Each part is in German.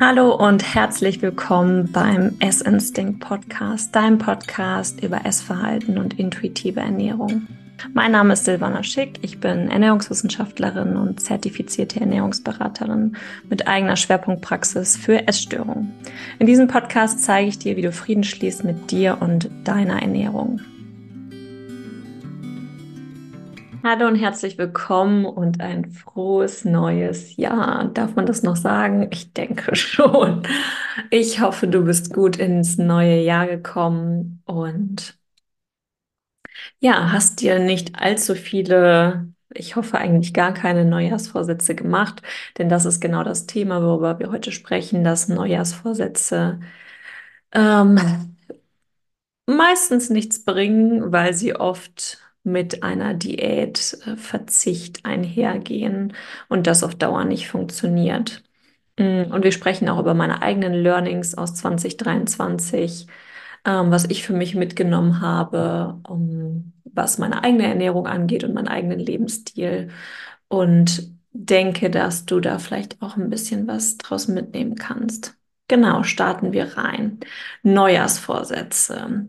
Hallo und herzlich willkommen beim Essinstinct Podcast, deinem Podcast über Essverhalten und intuitive Ernährung. Mein Name ist Silvana Schick, ich bin Ernährungswissenschaftlerin und zertifizierte Ernährungsberaterin mit eigener Schwerpunktpraxis für Essstörungen. In diesem Podcast zeige ich dir, wie du Frieden schließt mit dir und deiner Ernährung. Hallo und herzlich willkommen und ein frohes neues Jahr. Darf man das noch sagen? Ich denke schon. Ich hoffe, du bist gut ins neue Jahr gekommen und ja, hast dir nicht allzu viele, ich hoffe eigentlich gar keine Neujahrsvorsätze gemacht, denn das ist genau das Thema, worüber wir heute sprechen, dass Neujahrsvorsätze ähm, meistens nichts bringen, weil sie oft mit einer Diät äh, einhergehen und das auf Dauer nicht funktioniert. Mm, und wir sprechen auch über meine eigenen Learnings aus 2023, ähm, was ich für mich mitgenommen habe, was meine eigene Ernährung angeht und meinen eigenen Lebensstil. Und denke, dass du da vielleicht auch ein bisschen was draus mitnehmen kannst. Genau, starten wir rein. Neujahrsvorsätze.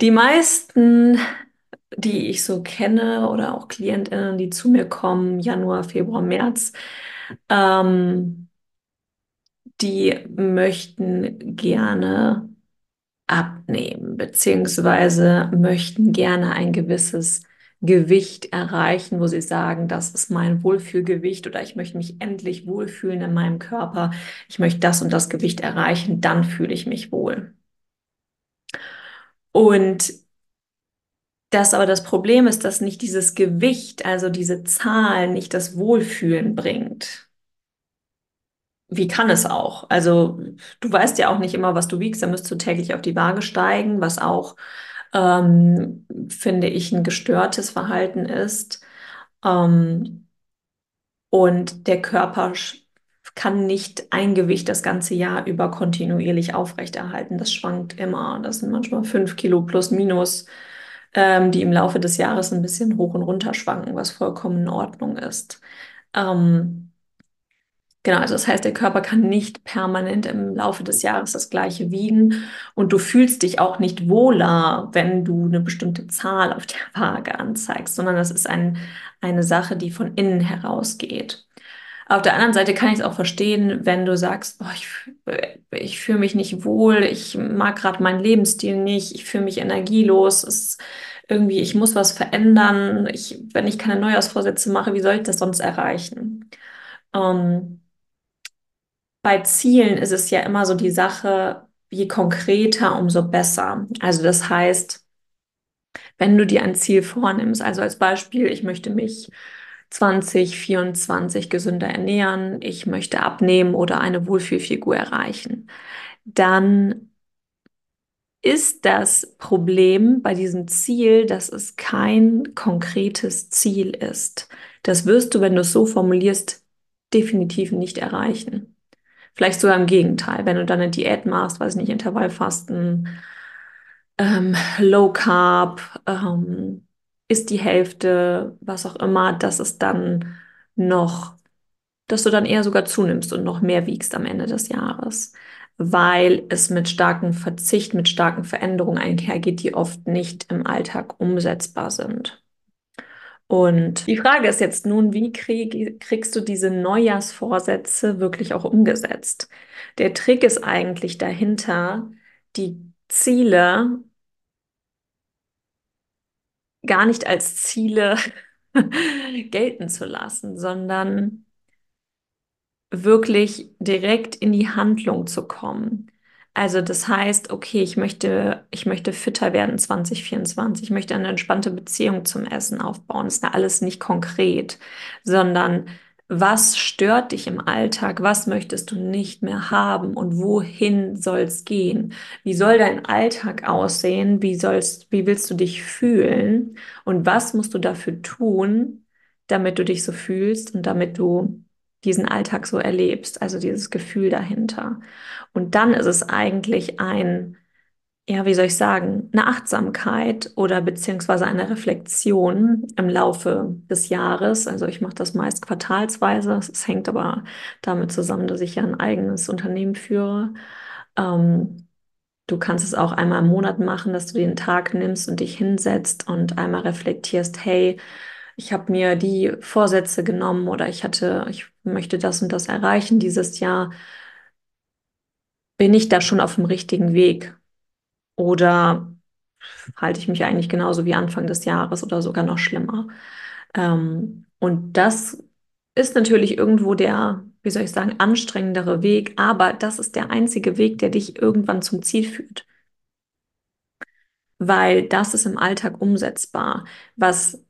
Die meisten die ich so kenne oder auch KlientInnen, die zu mir kommen, Januar, Februar, März, ähm, die möchten gerne abnehmen, beziehungsweise möchten gerne ein gewisses Gewicht erreichen, wo sie sagen, das ist mein Wohlfühlgewicht oder ich möchte mich endlich wohlfühlen in meinem Körper, ich möchte das und das Gewicht erreichen, dann fühle ich mich wohl. Und das aber das Problem ist, dass nicht dieses Gewicht, also diese Zahl, nicht das Wohlfühlen bringt. Wie kann es auch? Also du weißt ja auch nicht immer, was du wiegst, dann müsst du täglich auf die Waage steigen, was auch, ähm, finde ich, ein gestörtes Verhalten ist. Ähm, und der Körper kann nicht ein Gewicht das ganze Jahr über kontinuierlich aufrechterhalten. Das schwankt immer. Das sind manchmal fünf Kilo plus minus ähm, die im Laufe des Jahres ein bisschen hoch und runter schwanken, was vollkommen in Ordnung ist. Ähm, Genau, also das heißt, der Körper kann nicht permanent im Laufe des Jahres das gleiche wiegen und du fühlst dich auch nicht wohler, wenn du eine bestimmte Zahl auf der Waage anzeigst, sondern das ist ein, eine Sache, die von innen herausgeht. Auf der anderen Seite kann ich es auch verstehen, wenn du sagst, boah, ich, ich fühle mich nicht wohl, ich mag gerade meinen Lebensstil nicht, ich fühle mich energielos, es irgendwie, ich muss was verändern. Ich, wenn ich keine Neujahrsvorsätze mache, wie soll ich das sonst erreichen? Ähm, bei Zielen ist es ja immer so die Sache, je konkreter, umso besser. Also das heißt, wenn du dir ein Ziel vornimmst, also als Beispiel, ich möchte mich 2024 gesünder ernähren, ich möchte abnehmen oder eine Wohlfühlfigur erreichen, dann ist das Problem bei diesem Ziel, dass es kein konkretes Ziel ist. Das wirst du, wenn du es so formulierst, definitiv nicht erreichen. Vielleicht sogar im Gegenteil, wenn du dann eine Diät machst, weiß nicht, Intervallfasten, ähm, Low Carb, ähm, ist die Hälfte, was auch immer, dass es dann noch, dass du dann eher sogar zunimmst und noch mehr wiegst am Ende des Jahres, weil es mit starkem Verzicht, mit starken Veränderungen einhergeht, die oft nicht im Alltag umsetzbar sind. Und die Frage ist jetzt nun, wie krieg, kriegst du diese Neujahrsvorsätze wirklich auch umgesetzt? Der Trick ist eigentlich dahinter, die Ziele gar nicht als Ziele gelten zu lassen, sondern wirklich direkt in die Handlung zu kommen. Also das heißt, okay, ich möchte, ich möchte fitter werden 2024, ich möchte eine entspannte Beziehung zum Essen aufbauen. Das ist alles nicht konkret, sondern was stört dich im Alltag? Was möchtest du nicht mehr haben und wohin soll es gehen? Wie soll dein Alltag aussehen? Wie sollst, wie willst du dich fühlen? Und was musst du dafür tun, damit du dich so fühlst und damit du diesen Alltag so erlebst? Also dieses Gefühl dahinter. Und dann ist es eigentlich ein ja, wie soll ich sagen, eine Achtsamkeit oder beziehungsweise eine Reflexion im Laufe des Jahres. Also ich mache das meist quartalsweise. Es hängt aber damit zusammen, dass ich ja ein eigenes Unternehmen führe. Ähm, du kannst es auch einmal im Monat machen, dass du den Tag nimmst und dich hinsetzt und einmal reflektierst, hey, ich habe mir die Vorsätze genommen oder ich hatte, ich möchte das und das erreichen dieses Jahr. Bin ich da schon auf dem richtigen Weg? Oder halte ich mich eigentlich genauso wie Anfang des Jahres oder sogar noch schlimmer? Ähm, und das ist natürlich irgendwo der, wie soll ich sagen, anstrengendere Weg, aber das ist der einzige Weg, der dich irgendwann zum Ziel führt. Weil das ist im Alltag umsetzbar. Was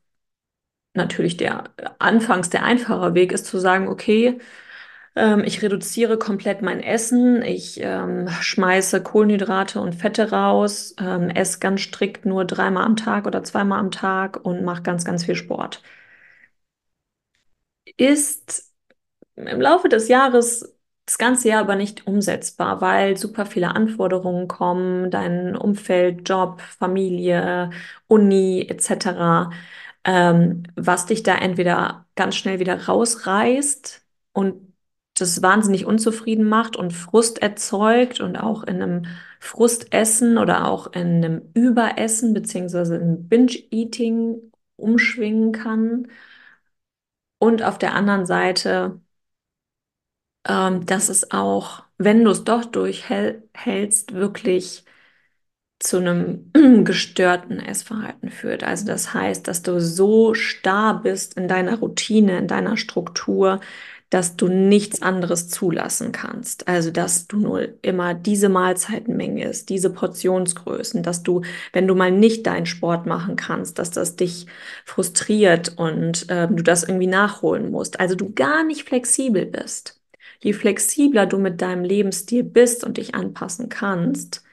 natürlich der anfangs der einfache Weg ist, zu sagen, okay, ähm, ich reduziere komplett mein Essen, ich ähm, schmeiße Kohlenhydrate und Fette raus, ähm, esse ganz strikt nur dreimal am Tag oder zweimal am Tag und mache ganz, ganz viel Sport. Ist im Laufe des Jahres das ganze Jahr aber nicht umsetzbar, weil super viele Anforderungen kommen, dein Umfeld, Job, Familie, Uni etc., ähm, was dich da entweder ganz schnell wieder rausreißt und das wahnsinnig unzufrieden macht und Frust erzeugt und auch in einem Frustessen oder auch in einem Überessen beziehungsweise in Binge-Eating umschwingen kann. Und auf der anderen Seite ähm, dass es auch, wenn du es doch durchhältst, wirklich zu einem gestörten Essverhalten führt. Also das heißt, dass du so starr bist in deiner Routine, in deiner Struktur, dass du nichts anderes zulassen kannst. Also, dass du nur immer diese Mahlzeitenmenge ist, diese Portionsgrößen, dass du, wenn du mal nicht deinen Sport machen kannst, dass das dich frustriert und äh, du das irgendwie nachholen musst. Also du gar nicht flexibel bist. Je flexibler du mit deinem Lebensstil bist und dich anpassen kannst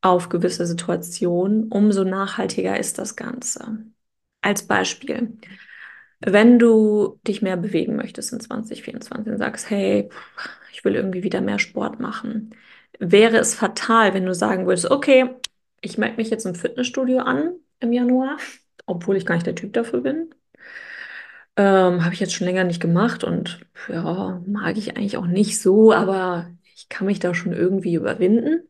auf gewisse Situationen, umso nachhaltiger ist das Ganze. Als Beispiel, wenn du dich mehr bewegen möchtest in 2024 und sagst, hey, ich will irgendwie wieder mehr Sport machen, wäre es fatal, wenn du sagen würdest, okay, ich melde mich jetzt im Fitnessstudio an im Januar, obwohl ich gar nicht der Typ dafür bin. Ähm, habe ich jetzt schon länger nicht gemacht und ja, mag ich eigentlich auch nicht so, aber ich kann mich da schon irgendwie überwinden.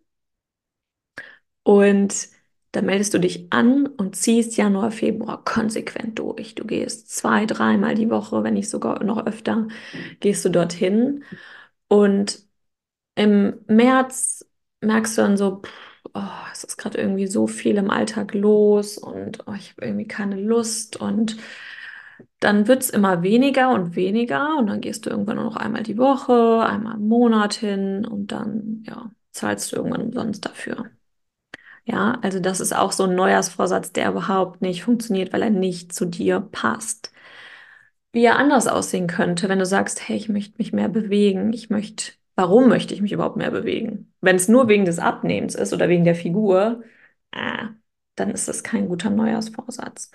Und dann meldest du dich an und ziehst Januar, Februar konsequent durch. Du gehst zwei, dreimal die Woche, wenn nicht sogar noch öfter, gehst du dorthin. Und im März merkst du dann so, oh, es ist gerade irgendwie so viel im Alltag los und oh, ich habe irgendwie keine Lust und dann wird es immer weniger und weniger und dann gehst du irgendwann nur noch einmal die Woche, einmal im Monat hin und dann, ja, zahlst du irgendwann umsonst dafür. Ja, also das ist auch so ein Neujahrsvorsatz, der überhaupt nicht funktioniert, weil er nicht zu dir passt. Wie er anders aussehen könnte, wenn du sagst, hey, ich möchte mich mehr bewegen, ich möchte, warum möchte ich mich überhaupt mehr bewegen? Wenn es nur wegen des Abnehmens ist oder wegen der Figur, äh, dann ist das kein guter Neujahrsvorsatz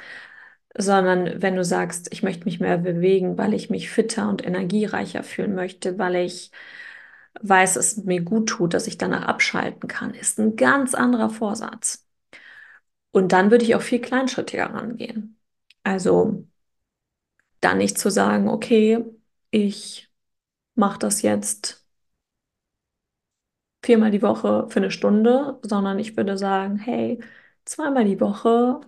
sondern wenn du sagst, ich möchte mich mehr bewegen, weil ich mich fitter und energiereicher fühlen möchte, weil ich weiß, es mir gut tut, dass ich danach abschalten kann, ist ein ganz anderer Vorsatz. Und dann würde ich auch viel kleinschrittiger rangehen. Also dann nicht zu sagen, okay, ich mache das jetzt viermal die Woche für eine Stunde, sondern ich würde sagen, hey, zweimal die Woche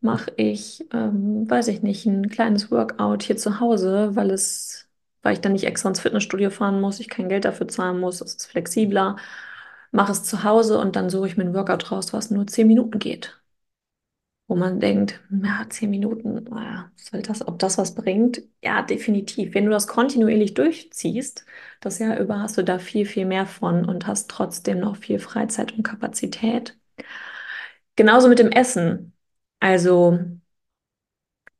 mache ich, ähm, weiß ich nicht, ein kleines Workout hier zu Hause, weil es, weil ich dann nicht extra ins Fitnessstudio fahren muss, ich kein Geld dafür zahlen muss, es ist flexibler. Mache es zu Hause und dann suche ich mir ein Workout raus, was nur zehn Minuten geht. Wo man denkt, ja, zehn Minuten, naja, soll das, ob das was bringt? Ja, definitiv. Wenn du das kontinuierlich durchziehst, das Jahr über hast du da viel, viel mehr von und hast trotzdem noch viel Freizeit und Kapazität. Genauso mit dem Essen. Also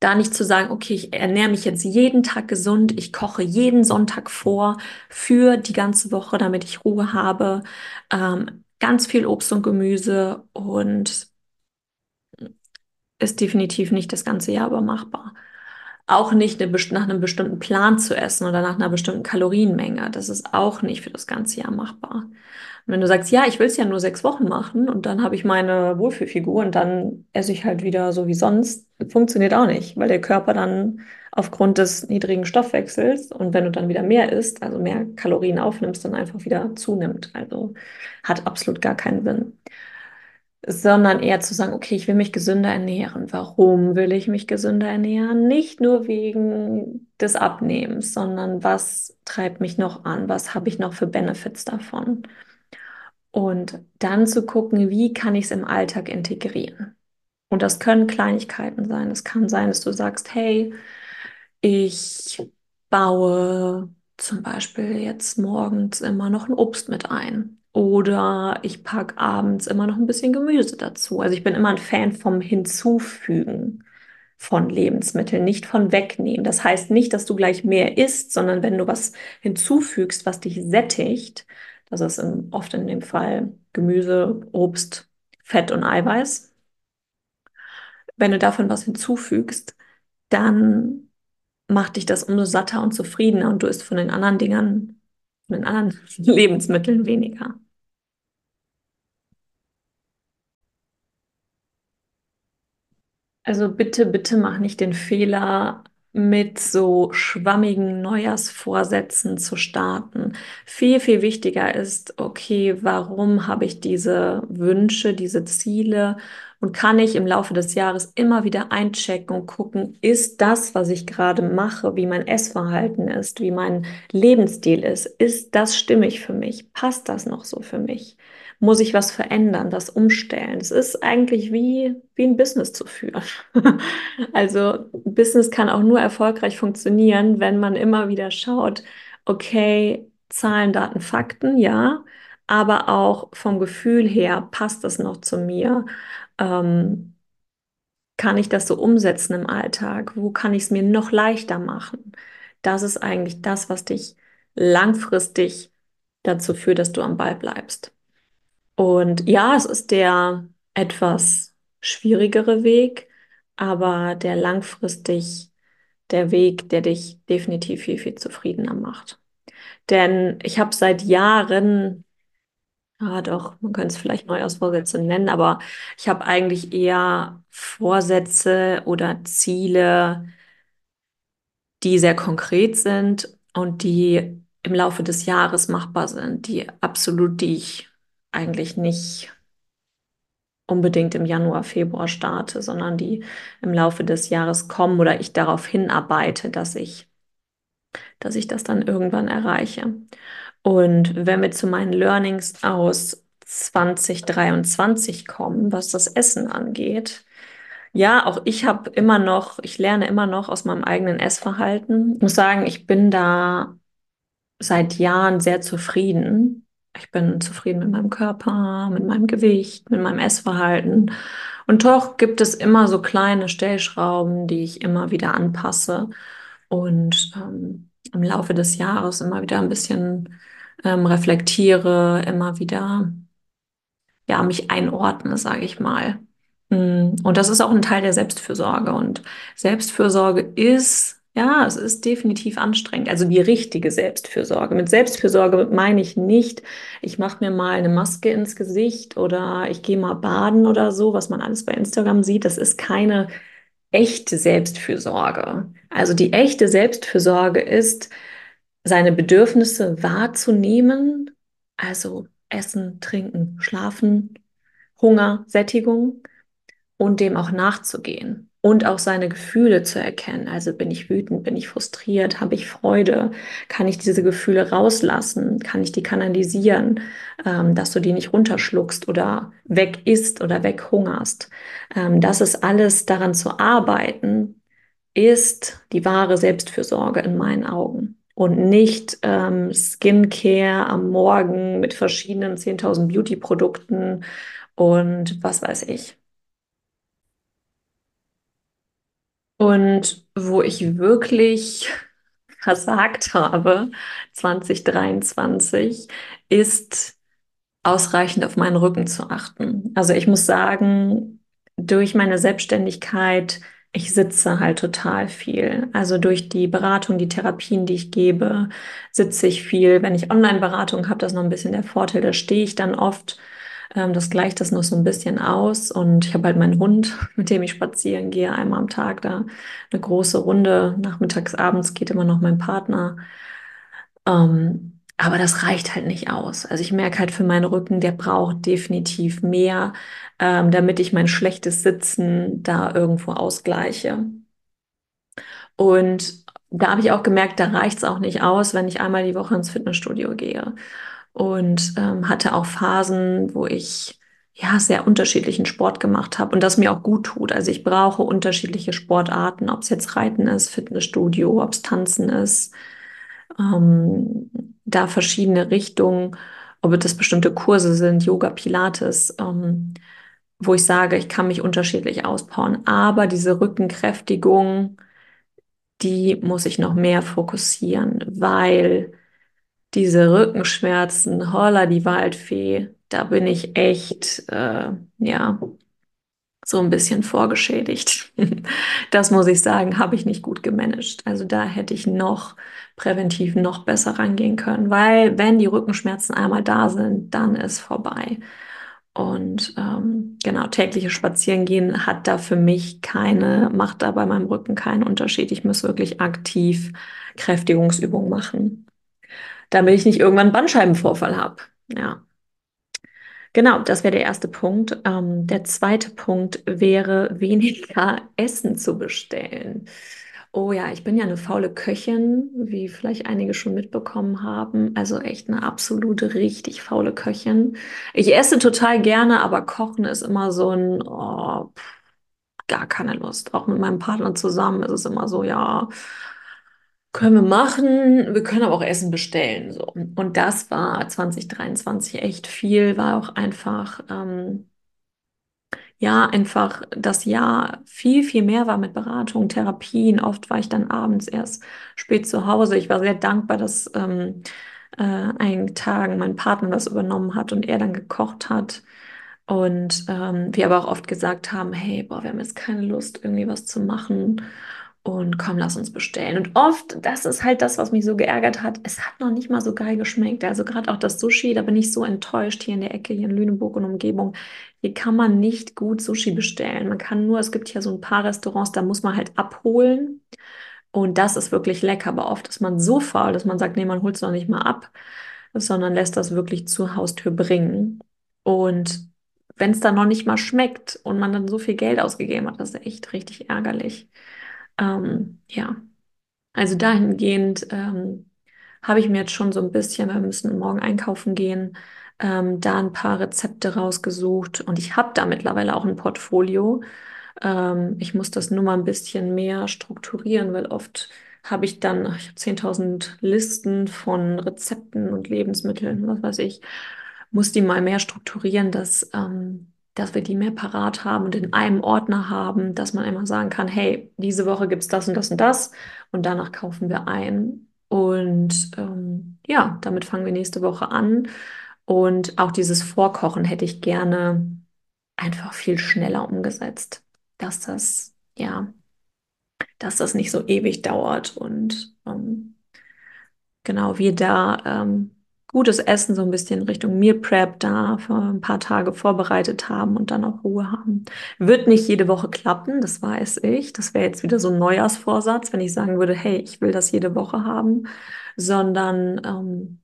da nicht zu sagen, okay, ich ernähre mich jetzt jeden Tag gesund, ich koche jeden Sonntag vor für die ganze Woche, damit ich Ruhe habe. Ähm, ganz viel Obst und Gemüse und ist definitiv nicht das ganze Jahr aber machbar. Auch nicht eine, nach einem bestimmten Plan zu essen oder nach einer bestimmten Kalorienmenge. Das ist auch nicht für das ganze Jahr machbar. Und wenn du sagst, ja, ich will es ja nur sechs Wochen machen und dann habe ich meine Wohlfühlfigur und dann esse ich halt wieder so wie sonst, funktioniert auch nicht, weil der Körper dann aufgrund des niedrigen Stoffwechsels und wenn du dann wieder mehr isst, also mehr Kalorien aufnimmst, dann einfach wieder zunimmt. Also hat absolut gar keinen Sinn sondern eher zu sagen, okay, ich will mich gesünder ernähren. Warum will ich mich gesünder ernähren? Nicht nur wegen des Abnehmens, sondern was treibt mich noch an? Was habe ich noch für Benefits davon? Und dann zu gucken, wie kann ich es im Alltag integrieren? Und das können Kleinigkeiten sein. Es kann sein, dass du sagst, hey, ich baue zum Beispiel jetzt morgens immer noch ein Obst mit ein. Oder ich packe abends immer noch ein bisschen Gemüse dazu. Also ich bin immer ein Fan vom Hinzufügen von Lebensmitteln, nicht von wegnehmen. Das heißt nicht, dass du gleich mehr isst, sondern wenn du was hinzufügst, was dich sättigt, das ist in, oft in dem Fall Gemüse, Obst, Fett und Eiweiß. Wenn du davon was hinzufügst, dann macht dich das umso satter und zufriedener und du isst von den anderen Dingern, von den anderen Lebensmitteln weniger. Also bitte, bitte mach nicht den Fehler, mit so schwammigen Neujahrsvorsätzen zu starten. Viel, viel wichtiger ist, okay, warum habe ich diese Wünsche, diese Ziele und kann ich im Laufe des Jahres immer wieder einchecken und gucken, ist das, was ich gerade mache, wie mein Essverhalten ist, wie mein Lebensstil ist, ist das stimmig für mich? Passt das noch so für mich? Muss ich was verändern, das umstellen? Es ist eigentlich wie, wie ein Business zu führen. Also Business kann auch nur erfolgreich funktionieren, wenn man immer wieder schaut, okay, Zahlen, Daten, Fakten, ja, aber auch vom Gefühl her, passt das noch zu mir? Ähm, kann ich das so umsetzen im Alltag? Wo kann ich es mir noch leichter machen? Das ist eigentlich das, was dich langfristig dazu führt, dass du am Ball bleibst. Und ja, es ist der etwas schwierigere Weg, aber der langfristig der Weg, der dich definitiv viel, viel zufriedener macht. Denn ich habe seit Jahren Ah, doch, man könnte es vielleicht Neujahrsvorsätze nennen, aber ich habe eigentlich eher Vorsätze oder Ziele, die sehr konkret sind und die im Laufe des Jahres machbar sind, die absolut, die ich eigentlich nicht unbedingt im Januar, Februar starte, sondern die im Laufe des Jahres kommen oder ich darauf hinarbeite, dass ich, dass ich das dann irgendwann erreiche. Und wenn wir zu meinen Learnings aus 2023 kommen, was das Essen angeht, ja, auch ich habe immer noch, ich lerne immer noch aus meinem eigenen Essverhalten. Ich muss sagen, ich bin da seit Jahren sehr zufrieden. Ich bin zufrieden mit meinem Körper, mit meinem Gewicht, mit meinem Essverhalten. Und doch gibt es immer so kleine Stellschrauben, die ich immer wieder anpasse und ähm, im Laufe des Jahres immer wieder ein bisschen ähm, reflektiere, immer wieder ja mich einordne, sage ich mal. Mm, und das ist auch ein Teil der Selbstfürsorge. Und Selbstfürsorge ist ja, es ist definitiv anstrengend. Also die richtige Selbstfürsorge. Mit Selbstfürsorge meine ich nicht, ich mache mir mal eine Maske ins Gesicht oder ich gehe mal baden oder so, was man alles bei Instagram sieht. Das ist keine echte Selbstfürsorge. Also die echte Selbstfürsorge ist, seine Bedürfnisse wahrzunehmen, also Essen, Trinken, Schlafen, Hunger, Sättigung und dem auch nachzugehen und auch seine Gefühle zu erkennen. Also bin ich wütend, bin ich frustriert, habe ich Freude, kann ich diese Gefühle rauslassen, kann ich die kanalisieren, ähm, dass du die nicht runterschluckst oder weg isst oder weghungerst. Ähm, das ist alles daran zu arbeiten, ist die wahre Selbstfürsorge in meinen Augen und nicht ähm, Skincare am Morgen mit verschiedenen 10.000 Beauty-Produkten und was weiß ich. Und wo ich wirklich versagt habe, 2023, ist ausreichend auf meinen Rücken zu achten. Also ich muss sagen, durch meine Selbstständigkeit ich sitze halt total viel. Also durch die Beratung, die Therapien, die ich gebe, sitze ich viel. Wenn ich Online-Beratung habe, das ist noch ein bisschen der Vorteil, da stehe ich dann oft. Ähm, das gleicht das noch so ein bisschen aus. Und ich habe halt meinen Hund, mit dem ich spazieren gehe, einmal am Tag da eine große Runde. Nachmittags, abends geht immer noch mein Partner. Ähm, aber das reicht halt nicht aus. Also ich merke halt für meinen Rücken, der braucht definitiv mehr, ähm, damit ich mein schlechtes Sitzen da irgendwo ausgleiche. Und da habe ich auch gemerkt, da reicht es auch nicht aus, wenn ich einmal die Woche ins Fitnessstudio gehe. Und ähm, hatte auch Phasen, wo ich ja sehr unterschiedlichen Sport gemacht habe und das mir auch gut tut. Also ich brauche unterschiedliche Sportarten, ob es jetzt Reiten ist, Fitnessstudio, ob es Tanzen ist ähm, da verschiedene Richtungen, ob das bestimmte Kurse sind, Yoga, Pilates, ähm, wo ich sage, ich kann mich unterschiedlich auspowern. Aber diese Rückenkräftigung, die muss ich noch mehr fokussieren, weil diese Rückenschmerzen, holla die Waldfee, da bin ich echt, äh, ja, so ein bisschen vorgeschädigt. Das muss ich sagen, habe ich nicht gut gemanagt. Also da hätte ich noch präventiv noch besser rangehen können, weil wenn die Rückenschmerzen einmal da sind, dann ist vorbei. Und ähm, genau, tägliches Spazierengehen hat da für mich keine, macht da bei meinem Rücken keinen Unterschied. Ich muss wirklich aktiv Kräftigungsübungen machen, damit ich nicht irgendwann einen Bandscheibenvorfall habe. Ja. Genau, das wäre der erste Punkt. Ähm, der zweite Punkt wäre, weniger Essen zu bestellen. Oh ja, ich bin ja eine faule Köchin, wie vielleicht einige schon mitbekommen haben. Also echt eine absolute, richtig faule Köchin. Ich esse total gerne, aber Kochen ist immer so ein, oh, pff, gar keine Lust. Auch mit meinem Partner zusammen ist es immer so, ja, können wir machen. Wir können aber auch Essen bestellen. So. Und das war 2023 echt viel, war auch einfach, ähm, ja, einfach das Jahr viel, viel mehr war mit Beratung, Therapien. Oft war ich dann abends erst spät zu Hause. Ich war sehr dankbar, dass ähm, äh, einigen Tagen mein Partner das übernommen hat und er dann gekocht hat. Und ähm, wir aber auch oft gesagt haben, hey, boah, wir haben jetzt keine Lust, irgendwie was zu machen und komm, lass uns bestellen. Und oft, das ist halt das, was mich so geärgert hat, es hat noch nicht mal so geil geschmeckt. Also gerade auch das Sushi, da bin ich so enttäuscht hier in der Ecke, hier in Lüneburg und Umgebung. Hier kann man nicht gut Sushi bestellen. Man kann nur, es gibt hier so ein paar Restaurants, da muss man halt abholen. Und das ist wirklich lecker. Aber oft ist man so faul, dass man sagt, nee, man holt es noch nicht mal ab, sondern lässt das wirklich zur Haustür bringen. Und wenn es dann noch nicht mal schmeckt und man dann so viel Geld ausgegeben hat, das ist echt richtig ärgerlich. Ähm, ja, also dahingehend ähm, habe ich mir jetzt schon so ein bisschen, wir müssen morgen einkaufen gehen, ähm, da ein paar Rezepte rausgesucht und ich habe da mittlerweile auch ein Portfolio. Ähm, ich muss das nur mal ein bisschen mehr strukturieren, weil oft habe ich dann, ich habe 10.000 Listen von Rezepten und Lebensmitteln, was weiß ich, muss die mal mehr strukturieren, dass ähm, dass wir die mehr parat haben und in einem Ordner haben, dass man immer sagen kann, hey, diese Woche gibt es das und das und das und danach kaufen wir ein. Und ähm, ja, damit fangen wir nächste Woche an. Und auch dieses Vorkochen hätte ich gerne einfach viel schneller umgesetzt, dass das, ja, dass das nicht so ewig dauert und ähm, genau wir da ähm, gutes Essen so ein bisschen Richtung Meal Prep da für ein paar Tage vorbereitet haben und dann auch Ruhe haben. Wird nicht jede Woche klappen, das weiß ich. Das wäre jetzt wieder so ein Neujahrsvorsatz, wenn ich sagen würde, hey, ich will das jede Woche haben, sondern ähm,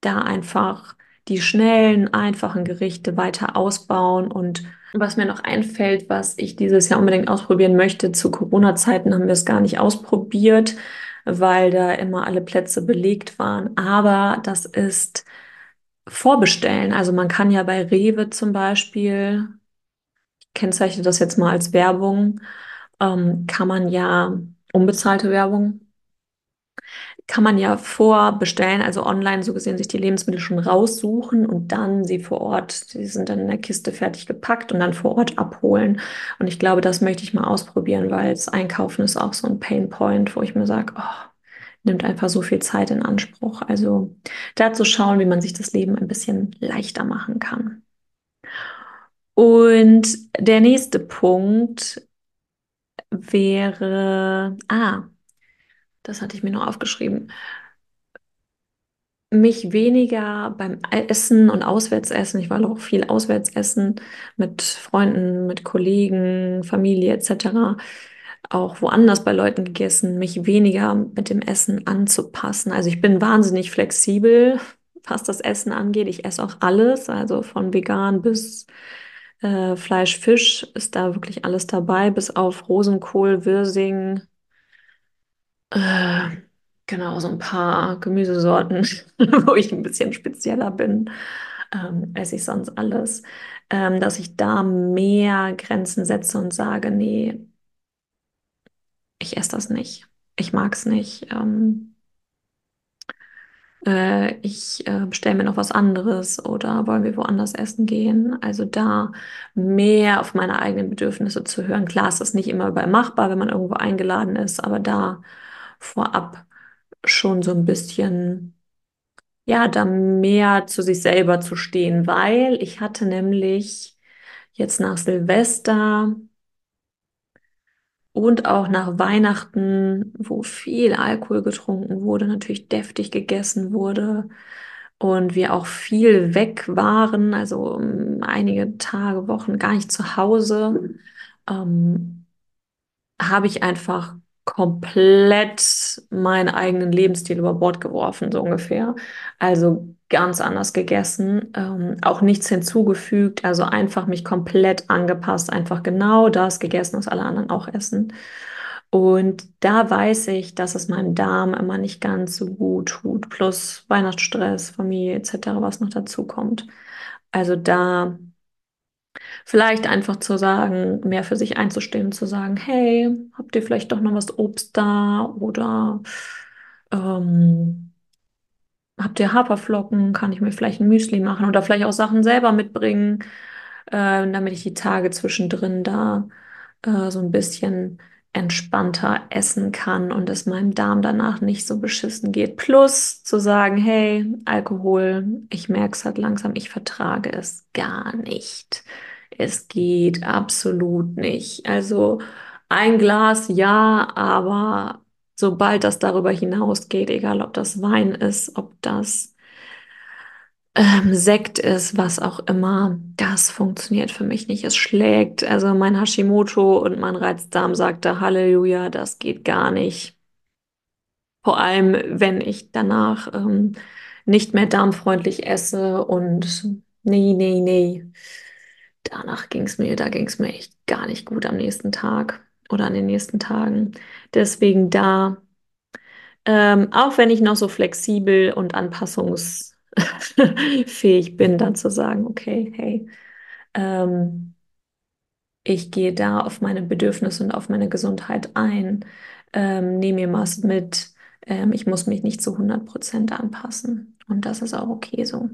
da einfach die schnellen, einfachen Gerichte weiter ausbauen und was mir noch einfällt, was ich dieses Jahr unbedingt ausprobieren möchte, zu Corona-Zeiten haben wir es gar nicht ausprobiert weil da immer alle Plätze belegt waren. Aber das ist Vorbestellen. Also man kann ja bei Rewe zum Beispiel, ich kennzeichne das jetzt mal als Werbung, ähm, kann man ja unbezahlte Werbung, kann man ja vorbestellen, also online so gesehen sich die Lebensmittel schon raussuchen und dann sie vor Ort, die sind dann in der Kiste fertig gepackt und dann vor Ort abholen. Und ich glaube, das möchte ich mal ausprobieren, weil das Einkaufen ist auch so ein Painpoint, wo ich mir sage, oh, nimmt einfach so viel Zeit in Anspruch. Also da zu schauen, wie man sich das Leben ein bisschen leichter machen kann. Und der nächste Punkt wäre, ah, das hatte ich mir nur aufgeschrieben, mich weniger beim Essen und Auswärtsessen, ich war auch viel Auswärtsessen mit Freunden, mit Kollegen, Familie etc., auch woanders bei Leuten gegessen, mich weniger mit dem Essen anzupassen. Also ich bin wahnsinnig flexibel, was das Essen angeht. Ich esse auch alles, also von vegan bis äh, Fleisch, Fisch ist da wirklich alles dabei, bis auf Rosenkohl, Wirsing, äh, genau, so ein paar Gemüsesorten, wo ich ein bisschen spezieller bin, ähm, esse ich sonst alles. Ähm, dass ich da mehr Grenzen setze und sage, nee, ich esse das nicht. Ich mag es nicht. Ähm, äh, ich äh, bestelle mir noch was anderes oder wollen wir woanders essen gehen? Also da mehr auf meine eigenen Bedürfnisse zu hören. Klar ist das nicht immer überall machbar, wenn man irgendwo eingeladen ist, aber da vorab schon so ein bisschen, ja, da mehr zu sich selber zu stehen, weil ich hatte nämlich jetzt nach Silvester und auch nach Weihnachten, wo viel Alkohol getrunken wurde, natürlich deftig gegessen wurde und wir auch viel weg waren, also um, einige Tage, Wochen gar nicht zu Hause, ähm, habe ich einfach komplett meinen eigenen Lebensstil über Bord geworfen, so ungefähr. Also ganz anders gegessen, ähm, auch nichts hinzugefügt, also einfach mich komplett angepasst, einfach genau das gegessen, was alle anderen auch essen. Und da weiß ich, dass es meinem Darm immer nicht ganz so gut tut, plus Weihnachtsstress, Familie etc., was noch dazu kommt. Also da Vielleicht einfach zu sagen, mehr für sich einzustehen zu sagen, hey, habt ihr vielleicht doch noch was Obst da oder ähm, habt ihr Haferflocken? Kann ich mir vielleicht ein Müsli machen oder vielleicht auch Sachen selber mitbringen, äh, damit ich die Tage zwischendrin da äh, so ein bisschen entspannter essen kann und es meinem Darm danach nicht so beschissen geht. Plus zu sagen, hey, Alkohol, ich merke es halt langsam, ich vertrage es gar nicht. Es geht absolut nicht. Also ein Glas ja, aber sobald das darüber hinausgeht, egal ob das Wein ist, ob das ähm, Sekt ist, was auch immer, das funktioniert für mich nicht. Es schlägt, also mein Hashimoto und mein Reizdarm sagte, Halleluja, das geht gar nicht. Vor allem, wenn ich danach ähm, nicht mehr darmfreundlich esse und nee, nee, nee. Danach ging es mir, da ging es mir echt gar nicht gut am nächsten Tag oder an den nächsten Tagen. Deswegen da, ähm, auch wenn ich noch so flexibel und anpassungsfähig bin, dann zu sagen, okay, hey, ähm, ich gehe da auf meine Bedürfnisse und auf meine Gesundheit ein, ähm, nehme mir was mit, ähm, ich muss mich nicht zu 100 Prozent anpassen. Und das ist auch okay so.